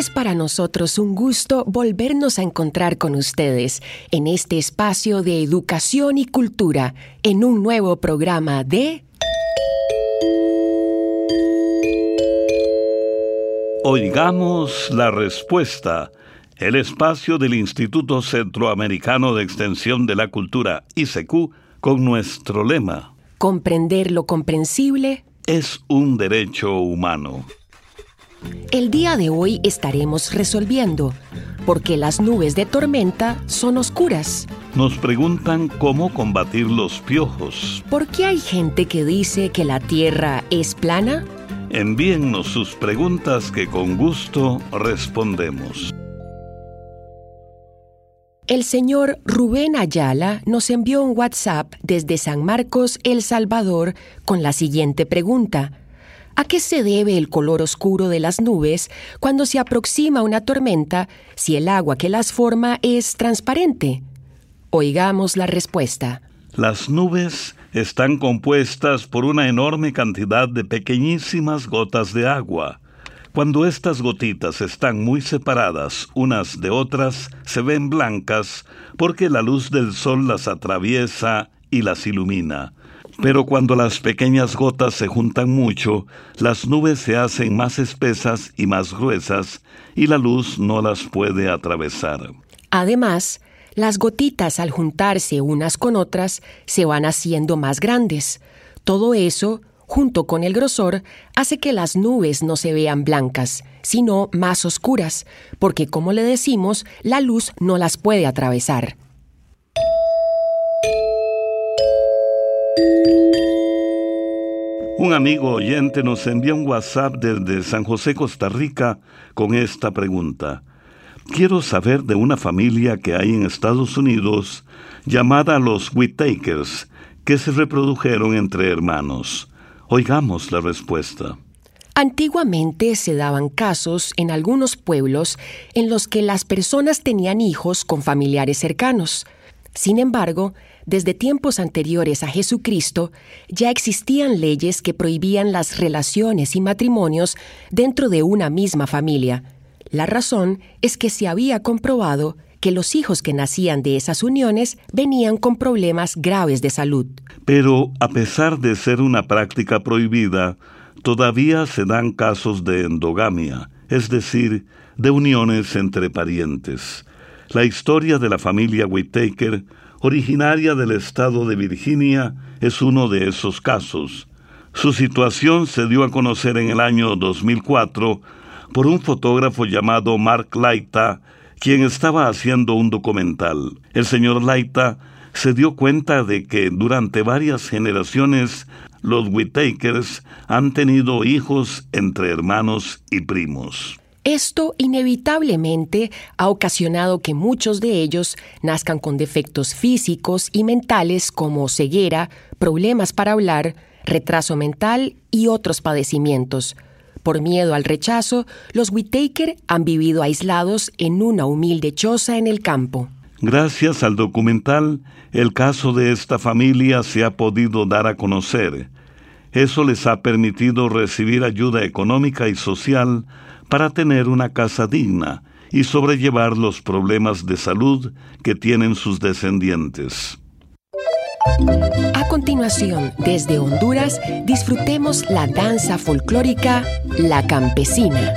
Es para nosotros un gusto volvernos a encontrar con ustedes en este espacio de educación y cultura en un nuevo programa de Oigamos la respuesta, el espacio del Instituto Centroamericano de Extensión de la Cultura, ICQ, con nuestro lema. Comprender lo comprensible Es un derecho humano. El día de hoy estaremos resolviendo por qué las nubes de tormenta son oscuras. Nos preguntan cómo combatir los piojos. ¿Por qué hay gente que dice que la Tierra es plana? Envíennos sus preguntas que con gusto respondemos. El señor Rubén Ayala nos envió un WhatsApp desde San Marcos, El Salvador, con la siguiente pregunta. ¿A qué se debe el color oscuro de las nubes cuando se aproxima una tormenta si el agua que las forma es transparente? Oigamos la respuesta. Las nubes están compuestas por una enorme cantidad de pequeñísimas gotas de agua. Cuando estas gotitas están muy separadas unas de otras, se ven blancas porque la luz del sol las atraviesa y las ilumina. Pero cuando las pequeñas gotas se juntan mucho, las nubes se hacen más espesas y más gruesas y la luz no las puede atravesar. Además, las gotitas al juntarse unas con otras se van haciendo más grandes. Todo eso, junto con el grosor, hace que las nubes no se vean blancas, sino más oscuras, porque como le decimos, la luz no las puede atravesar. Un amigo oyente nos envía un WhatsApp desde San José, Costa Rica, con esta pregunta. Quiero saber de una familia que hay en Estados Unidos llamada los Whitakers, que se reprodujeron entre hermanos. Oigamos la respuesta. Antiguamente se daban casos en algunos pueblos en los que las personas tenían hijos con familiares cercanos. Sin embargo, desde tiempos anteriores a Jesucristo ya existían leyes que prohibían las relaciones y matrimonios dentro de una misma familia. La razón es que se había comprobado que los hijos que nacían de esas uniones venían con problemas graves de salud. Pero a pesar de ser una práctica prohibida, todavía se dan casos de endogamia, es decir, de uniones entre parientes. La historia de la familia Whittaker, originaria del estado de Virginia, es uno de esos casos. Su situación se dio a conocer en el año 2004 por un fotógrafo llamado Mark Laita, quien estaba haciendo un documental. El señor Laita se dio cuenta de que durante varias generaciones los Whittakers han tenido hijos entre hermanos y primos. Esto inevitablemente ha ocasionado que muchos de ellos nazcan con defectos físicos y mentales como ceguera, problemas para hablar, retraso mental y otros padecimientos. Por miedo al rechazo, los Whittaker han vivido aislados en una humilde choza en el campo. Gracias al documental, el caso de esta familia se ha podido dar a conocer. Eso les ha permitido recibir ayuda económica y social para tener una casa digna y sobrellevar los problemas de salud que tienen sus descendientes. A continuación, desde Honduras, disfrutemos la danza folclórica La Campesina.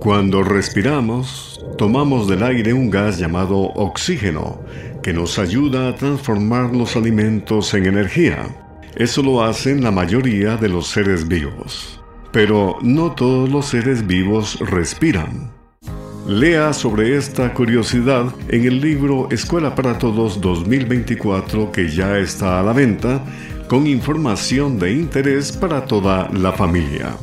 Cuando respiramos, tomamos del aire un gas llamado oxígeno, que nos ayuda a transformar los alimentos en energía. Eso lo hacen la mayoría de los seres vivos. Pero no todos los seres vivos respiran. Lea sobre esta curiosidad en el libro Escuela para Todos 2024 que ya está a la venta, con información de interés para toda la familia.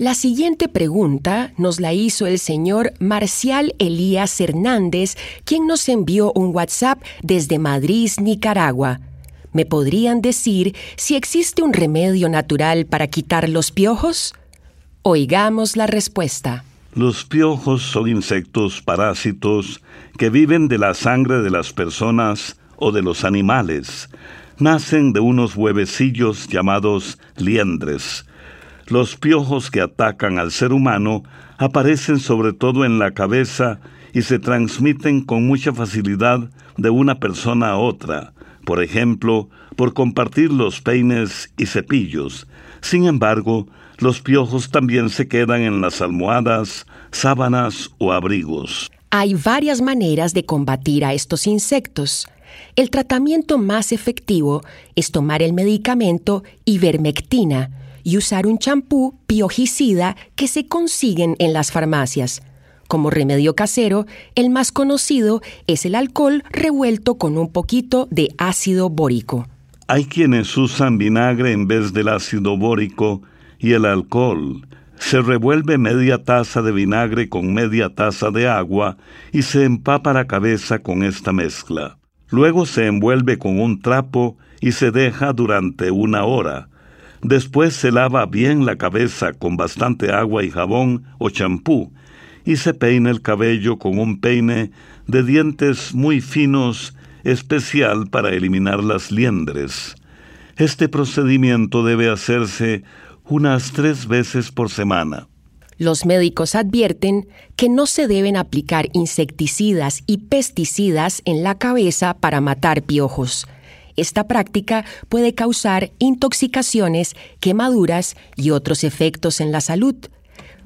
La siguiente pregunta nos la hizo el señor Marcial Elías Hernández, quien nos envió un WhatsApp desde Madrid, Nicaragua. ¿Me podrían decir si existe un remedio natural para quitar los piojos? Oigamos la respuesta. Los piojos son insectos parásitos que viven de la sangre de las personas o de los animales. Nacen de unos huevecillos llamados liendres los piojos que atacan al ser humano aparecen sobre todo en la cabeza y se transmiten con mucha facilidad de una persona a otra, por ejemplo, por compartir los peines y cepillos. Sin embargo, los piojos también se quedan en las almohadas, sábanas o abrigos. Hay varias maneras de combatir a estos insectos. El tratamiento más efectivo es tomar el medicamento ivermectina, y usar un champú piojicida que se consiguen en las farmacias. Como remedio casero, el más conocido es el alcohol revuelto con un poquito de ácido bórico. Hay quienes usan vinagre en vez del ácido bórico y el alcohol. Se revuelve media taza de vinagre con media taza de agua y se empapa la cabeza con esta mezcla. Luego se envuelve con un trapo y se deja durante una hora. Después se lava bien la cabeza con bastante agua y jabón o champú y se peina el cabello con un peine de dientes muy finos especial para eliminar las liendres. Este procedimiento debe hacerse unas tres veces por semana. Los médicos advierten que no se deben aplicar insecticidas y pesticidas en la cabeza para matar piojos esta práctica puede causar intoxicaciones, quemaduras y otros efectos en la salud.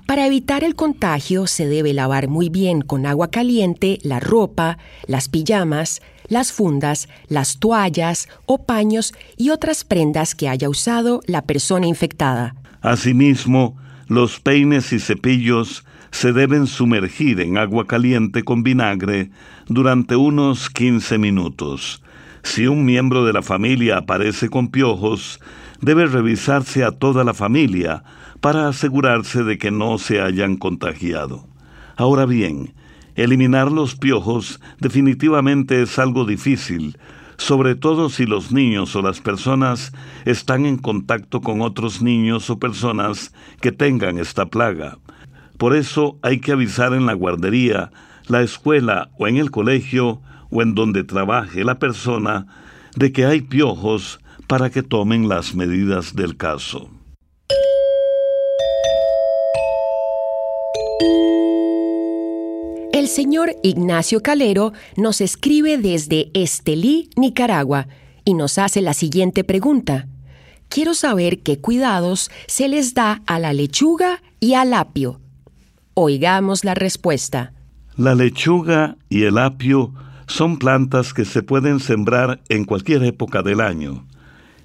Para evitar el contagio se debe lavar muy bien con agua caliente la ropa, las pijamas, las fundas, las toallas o paños y otras prendas que haya usado la persona infectada. Asimismo, Los peines y cepillos se deben sumergir en agua caliente con vinagre durante unos 15 minutos. Si un miembro de la familia aparece con piojos, debe revisarse a toda la familia para asegurarse de que no se hayan contagiado. Ahora bien, eliminar los piojos definitivamente es algo difícil, sobre todo si los niños o las personas están en contacto con otros niños o personas que tengan esta plaga. Por eso hay que avisar en la guardería, la escuela o en el colegio o en donde trabaje la persona de que hay piojos para que tomen las medidas del caso. El señor Ignacio Calero nos escribe desde Estelí, Nicaragua, y nos hace la siguiente pregunta. Quiero saber qué cuidados se les da a la lechuga y al apio. Oigamos la respuesta. La lechuga y el apio son plantas que se pueden sembrar en cualquier época del año.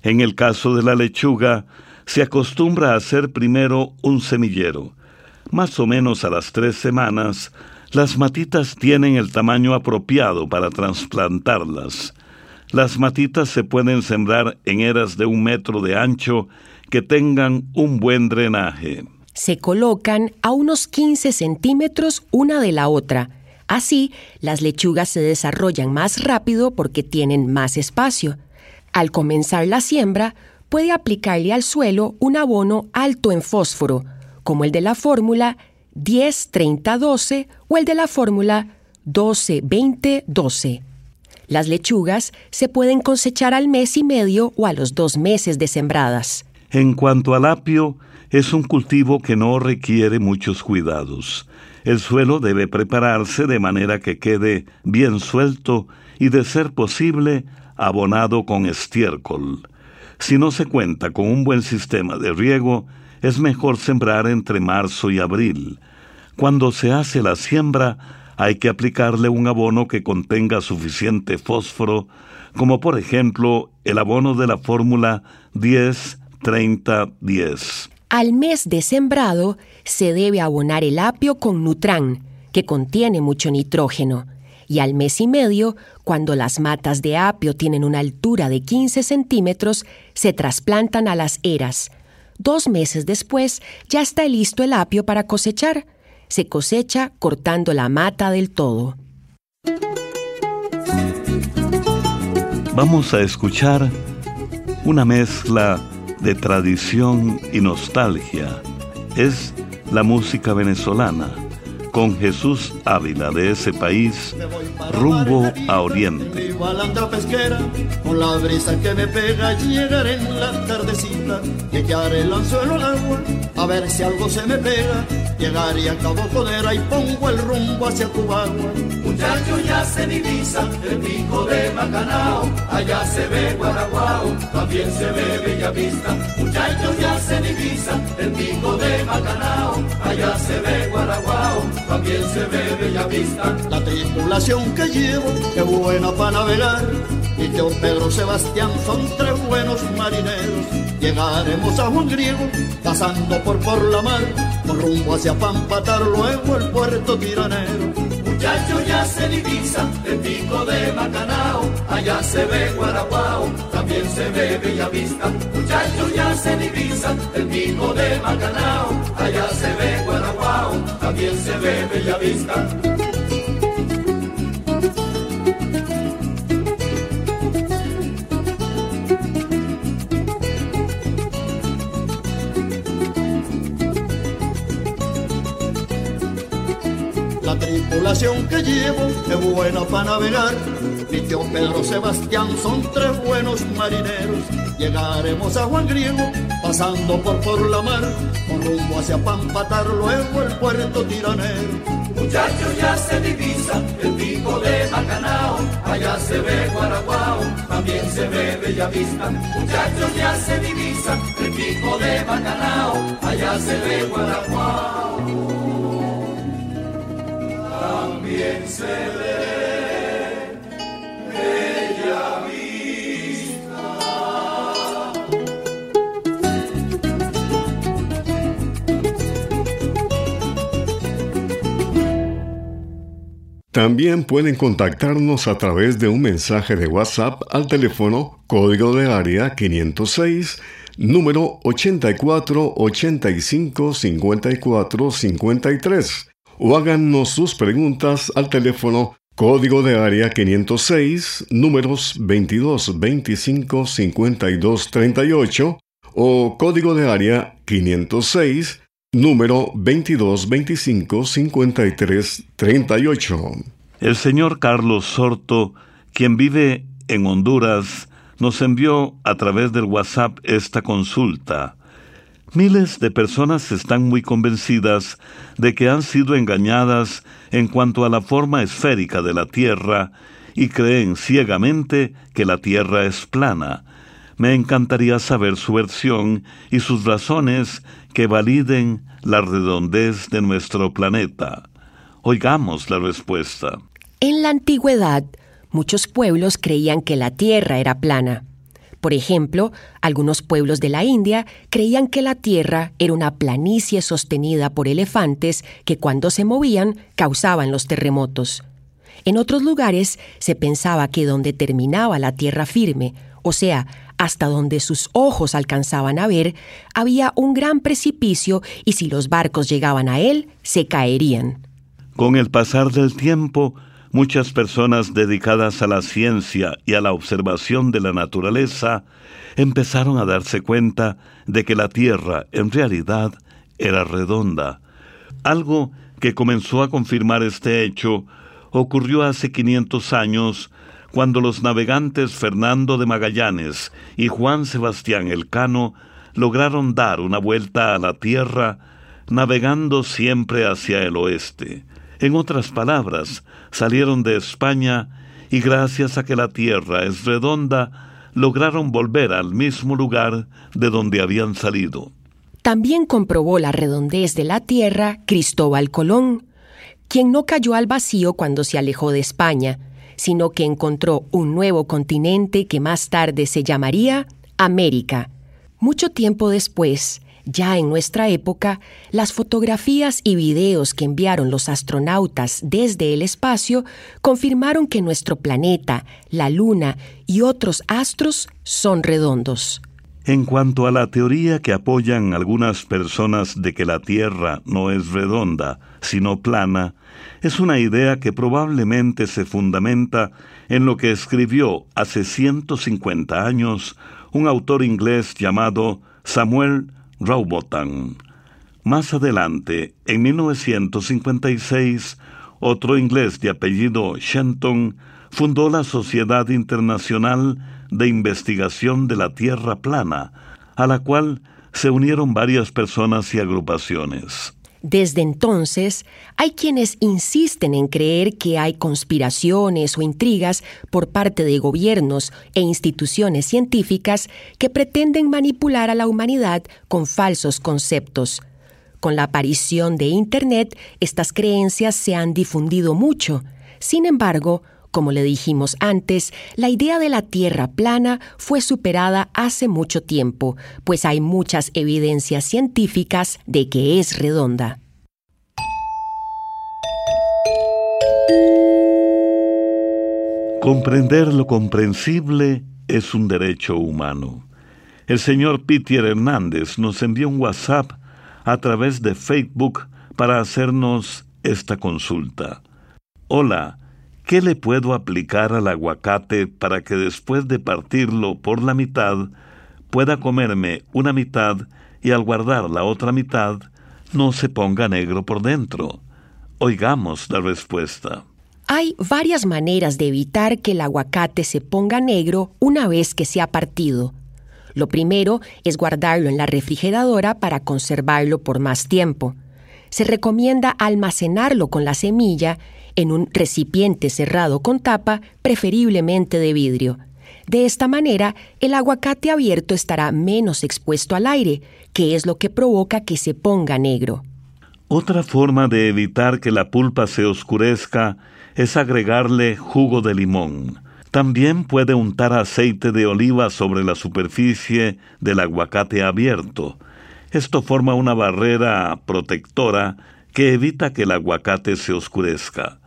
En el caso de la lechuga, se acostumbra a hacer primero un semillero. Más o menos a las tres semanas, las matitas tienen el tamaño apropiado para trasplantarlas. Las matitas se pueden sembrar en eras de un metro de ancho que tengan un buen drenaje. Se colocan a unos 15 centímetros una de la otra Así, las lechugas se desarrollan más rápido porque tienen más espacio. Al comenzar la siembra, puede aplicarle al suelo un abono alto en fósforo, como el de la fórmula 10-30-12 o el de la fórmula 12-20-12. Las lechugas se pueden cosechar al mes y medio o a los dos meses de sembradas. En cuanto al apio, es un cultivo que no requiere muchos cuidados. El suelo debe prepararse de manera que quede bien suelto y, de ser posible, abonado con estiércol. Si no se cuenta con un buen sistema de riego, es mejor sembrar entre marzo y abril. Cuando se hace la siembra, hay que aplicarle un abono que contenga suficiente fósforo, como por ejemplo el abono de la fórmula 10-30-10. Al mes de sembrado se debe abonar el apio con Nutran, que contiene mucho nitrógeno, y al mes y medio, cuando las matas de apio tienen una altura de 15 centímetros, se trasplantan a las eras. Dos meses después ya está listo el apio para cosechar. Se cosecha cortando la mata del todo. Vamos a escuchar una mezcla de tradición y nostalgia es la música venezolana, con Jesús Ávila de ese país, rumbo a Oriente. pesquera, con la brisa que me pega, llegaré en la tardecita, que echaré el anzuelo al agua, a ver si algo se me pega, llegaré a Cabo Codera y pongo el rumbo hacia tu agua. Muchacho ya se divisa el pico de Macanao, allá se ve Guaraguao, también se ve Bellavista. Muchachos ya se divisa el pico de Macanao, allá se ve Guaraguao, también se ve Bellavista. La tripulación que llevo, qué buena para navegar, y Teo Pedro Sebastián son tres buenos marineros. Llegaremos a Juan Griego, pasando por por la mar, con rumbo hacia Pampatar, luego el puerto tiranero Muchacho ya se divisa el pico de Macanao, allá se ve Guaraguao, también se ve Bellavista. Muchacho ya se divisa el pico de Macanao, allá se ve También se ve Bellavista. tripulación que llevo es buena para navegar. Mi tío Pedro Sebastián son tres buenos marineros. Llegaremos a Juan Griego, pasando por la mar, con rumbo hacia Pampatar, luego el puerto tiranero. Muchachos ya se divisa el pico de Macanao, allá se ve Guaraguao, también se ve Bellavista. Muchachos ya se divisa el pico de Macanao, allá se ve Guaraguao también se ve También pueden contactarnos a través de un mensaje de WhatsApp al teléfono código de área 506, número 84 85 54 53, o háganos sus preguntas al teléfono código de área 506, números 22 25 52 38, o código de área 506, número 2225-5338. El señor Carlos Sorto, quien vive en Honduras, nos envió a través del WhatsApp esta consulta. Miles de personas están muy convencidas de que han sido engañadas en cuanto a la forma esférica de la Tierra y creen ciegamente que la Tierra es plana. Me encantaría saber su versión y sus razones que validen la redondez de nuestro planeta. Oigamos la respuesta. En la antigüedad, muchos pueblos creían que la Tierra era plana. Por ejemplo, algunos pueblos de la India creían que la Tierra era una planicie sostenida por elefantes que cuando se movían causaban los terremotos. En otros lugares se pensaba que donde terminaba la Tierra firme, o sea, hasta donde sus ojos alcanzaban a ver, había un gran precipicio y si los barcos llegaban a él, se caerían. Con el pasar del tiempo, muchas personas dedicadas a la ciencia y a la observación de la naturaleza empezaron a darse cuenta de que la Tierra en realidad era redonda. Algo que comenzó a confirmar este hecho ocurrió hace 500 años cuando los navegantes Fernando de Magallanes y Juan Sebastián Elcano lograron dar una vuelta a la Tierra navegando siempre hacia el oeste. En otras palabras, salieron de España y gracias a que la Tierra es redonda, lograron volver al mismo lugar de donde habían salido. También comprobó la redondez de la Tierra Cristóbal Colón, quien no cayó al vacío cuando se alejó de España, sino que encontró un nuevo continente que más tarde se llamaría América. Mucho tiempo después, ya en nuestra época, las fotografías y videos que enviaron los astronautas desde el espacio confirmaron que nuestro planeta, la Luna y otros astros son redondos. En cuanto a la teoría que apoyan algunas personas de que la Tierra no es redonda, sino plana, es una idea que probablemente se fundamenta en lo que escribió hace 150 años un autor inglés llamado Samuel Rowbotham. Más adelante, en 1956, otro inglés de apellido Shenton fundó la Sociedad Internacional de Investigación de la Tierra Plana, a la cual se unieron varias personas y agrupaciones. Desde entonces, hay quienes insisten en creer que hay conspiraciones o intrigas por parte de gobiernos e instituciones científicas que pretenden manipular a la humanidad con falsos conceptos. Con la aparición de Internet, estas creencias se han difundido mucho. Sin embargo, como le dijimos antes, la idea de la Tierra plana fue superada hace mucho tiempo, pues hay muchas evidencias científicas de que es redonda. Comprender lo comprensible es un derecho humano. El señor Peter Hernández nos envió un WhatsApp a través de Facebook para hacernos esta consulta. Hola, ¿Qué le puedo aplicar al aguacate para que después de partirlo por la mitad pueda comerme una mitad y al guardar la otra mitad no se ponga negro por dentro? Oigamos la respuesta. Hay varias maneras de evitar que el aguacate se ponga negro una vez que se ha partido. Lo primero es guardarlo en la refrigeradora para conservarlo por más tiempo. Se recomienda almacenarlo con la semilla en un recipiente cerrado con tapa, preferiblemente de vidrio. De esta manera, el aguacate abierto estará menos expuesto al aire, que es lo que provoca que se ponga negro. Otra forma de evitar que la pulpa se oscurezca es agregarle jugo de limón. También puede untar aceite de oliva sobre la superficie del aguacate abierto. Esto forma una barrera protectora que evita que el aguacate se oscurezca.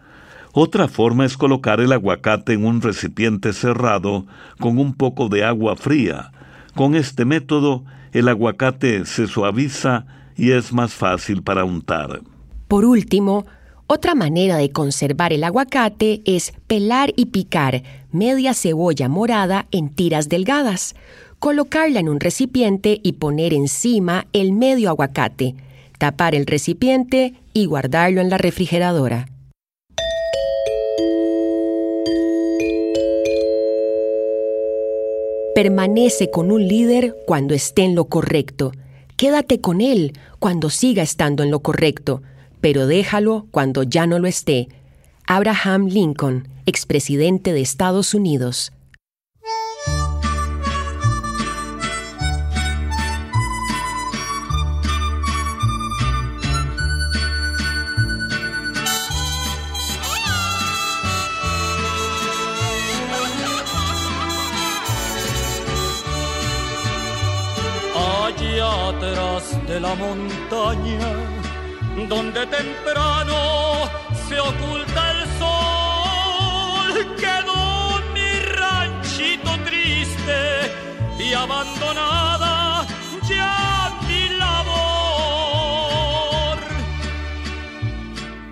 Otra forma es colocar el aguacate en un recipiente cerrado con un poco de agua fría. Con este método, el aguacate se suaviza y es más fácil para untar. Por último, otra manera de conservar el aguacate es pelar y picar media cebolla morada en tiras delgadas, colocarla en un recipiente y poner encima el medio aguacate, tapar el recipiente y guardarlo en la refrigeradora. Permanece con un líder cuando esté en lo correcto. Quédate con él cuando siga estando en lo correcto, pero déjalo cuando ya no lo esté. Abraham Lincoln, expresidente de Estados Unidos. Montaña, donde temprano se oculta el sol, quedó mi ranchito triste y abandonada ya mi labor.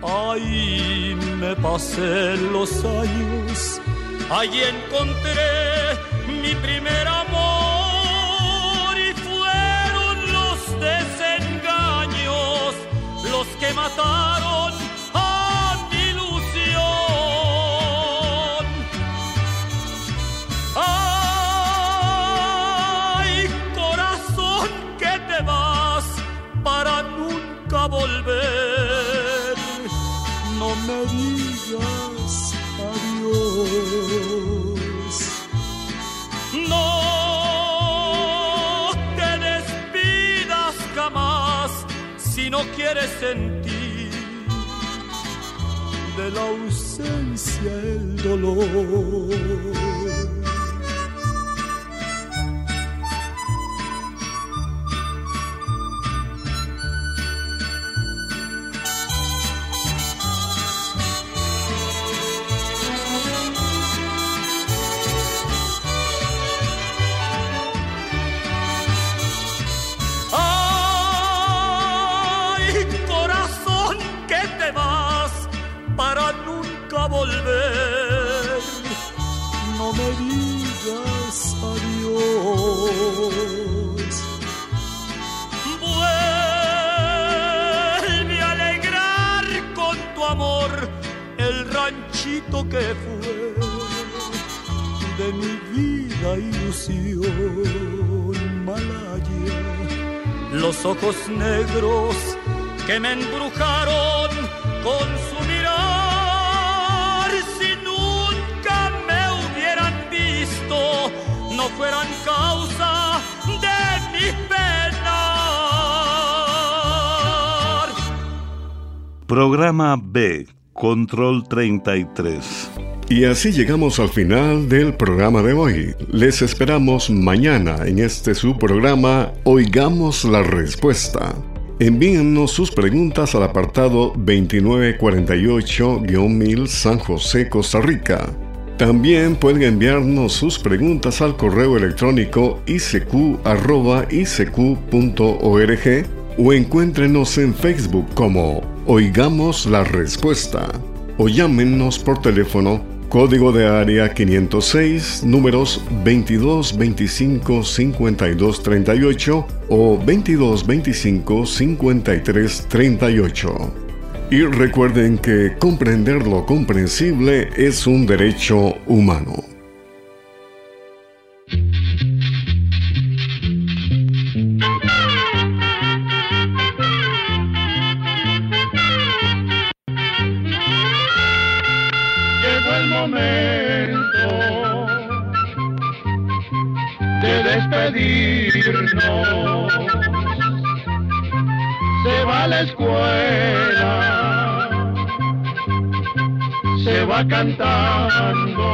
Ahí me pasé los años, ahí encontré mi primer amor que mataron a mi ilusión. Ay, corazón, que te vas para nunca volver. No me no quieres sentir de la ausencia el dolor. Los ojos negros que me embrujaron con su mirar, si nunca me hubieran visto, no fueran causa de mi penar. Programa B Control 33. Y así llegamos al final del programa de hoy. Les esperamos mañana en este su programa Oigamos la Respuesta. Envíennos sus preguntas al apartado 2948-1000 San José, Costa Rica. También pueden enviarnos sus preguntas al correo electrónico isq.org o encuéntrenos en Facebook como Oigamos la Respuesta o llámenos por teléfono código de área 506 números 2225 5238 o 2225 5338. Y recuerden que comprender lo comprensible es un derecho humano. Se va cantando.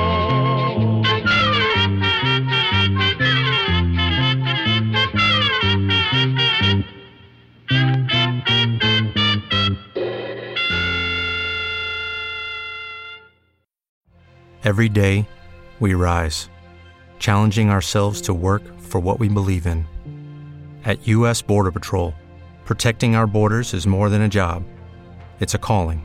Every day, we rise, challenging ourselves to work for what we believe in. At U.S. Border Patrol, protecting our borders is more than a job, it's a calling.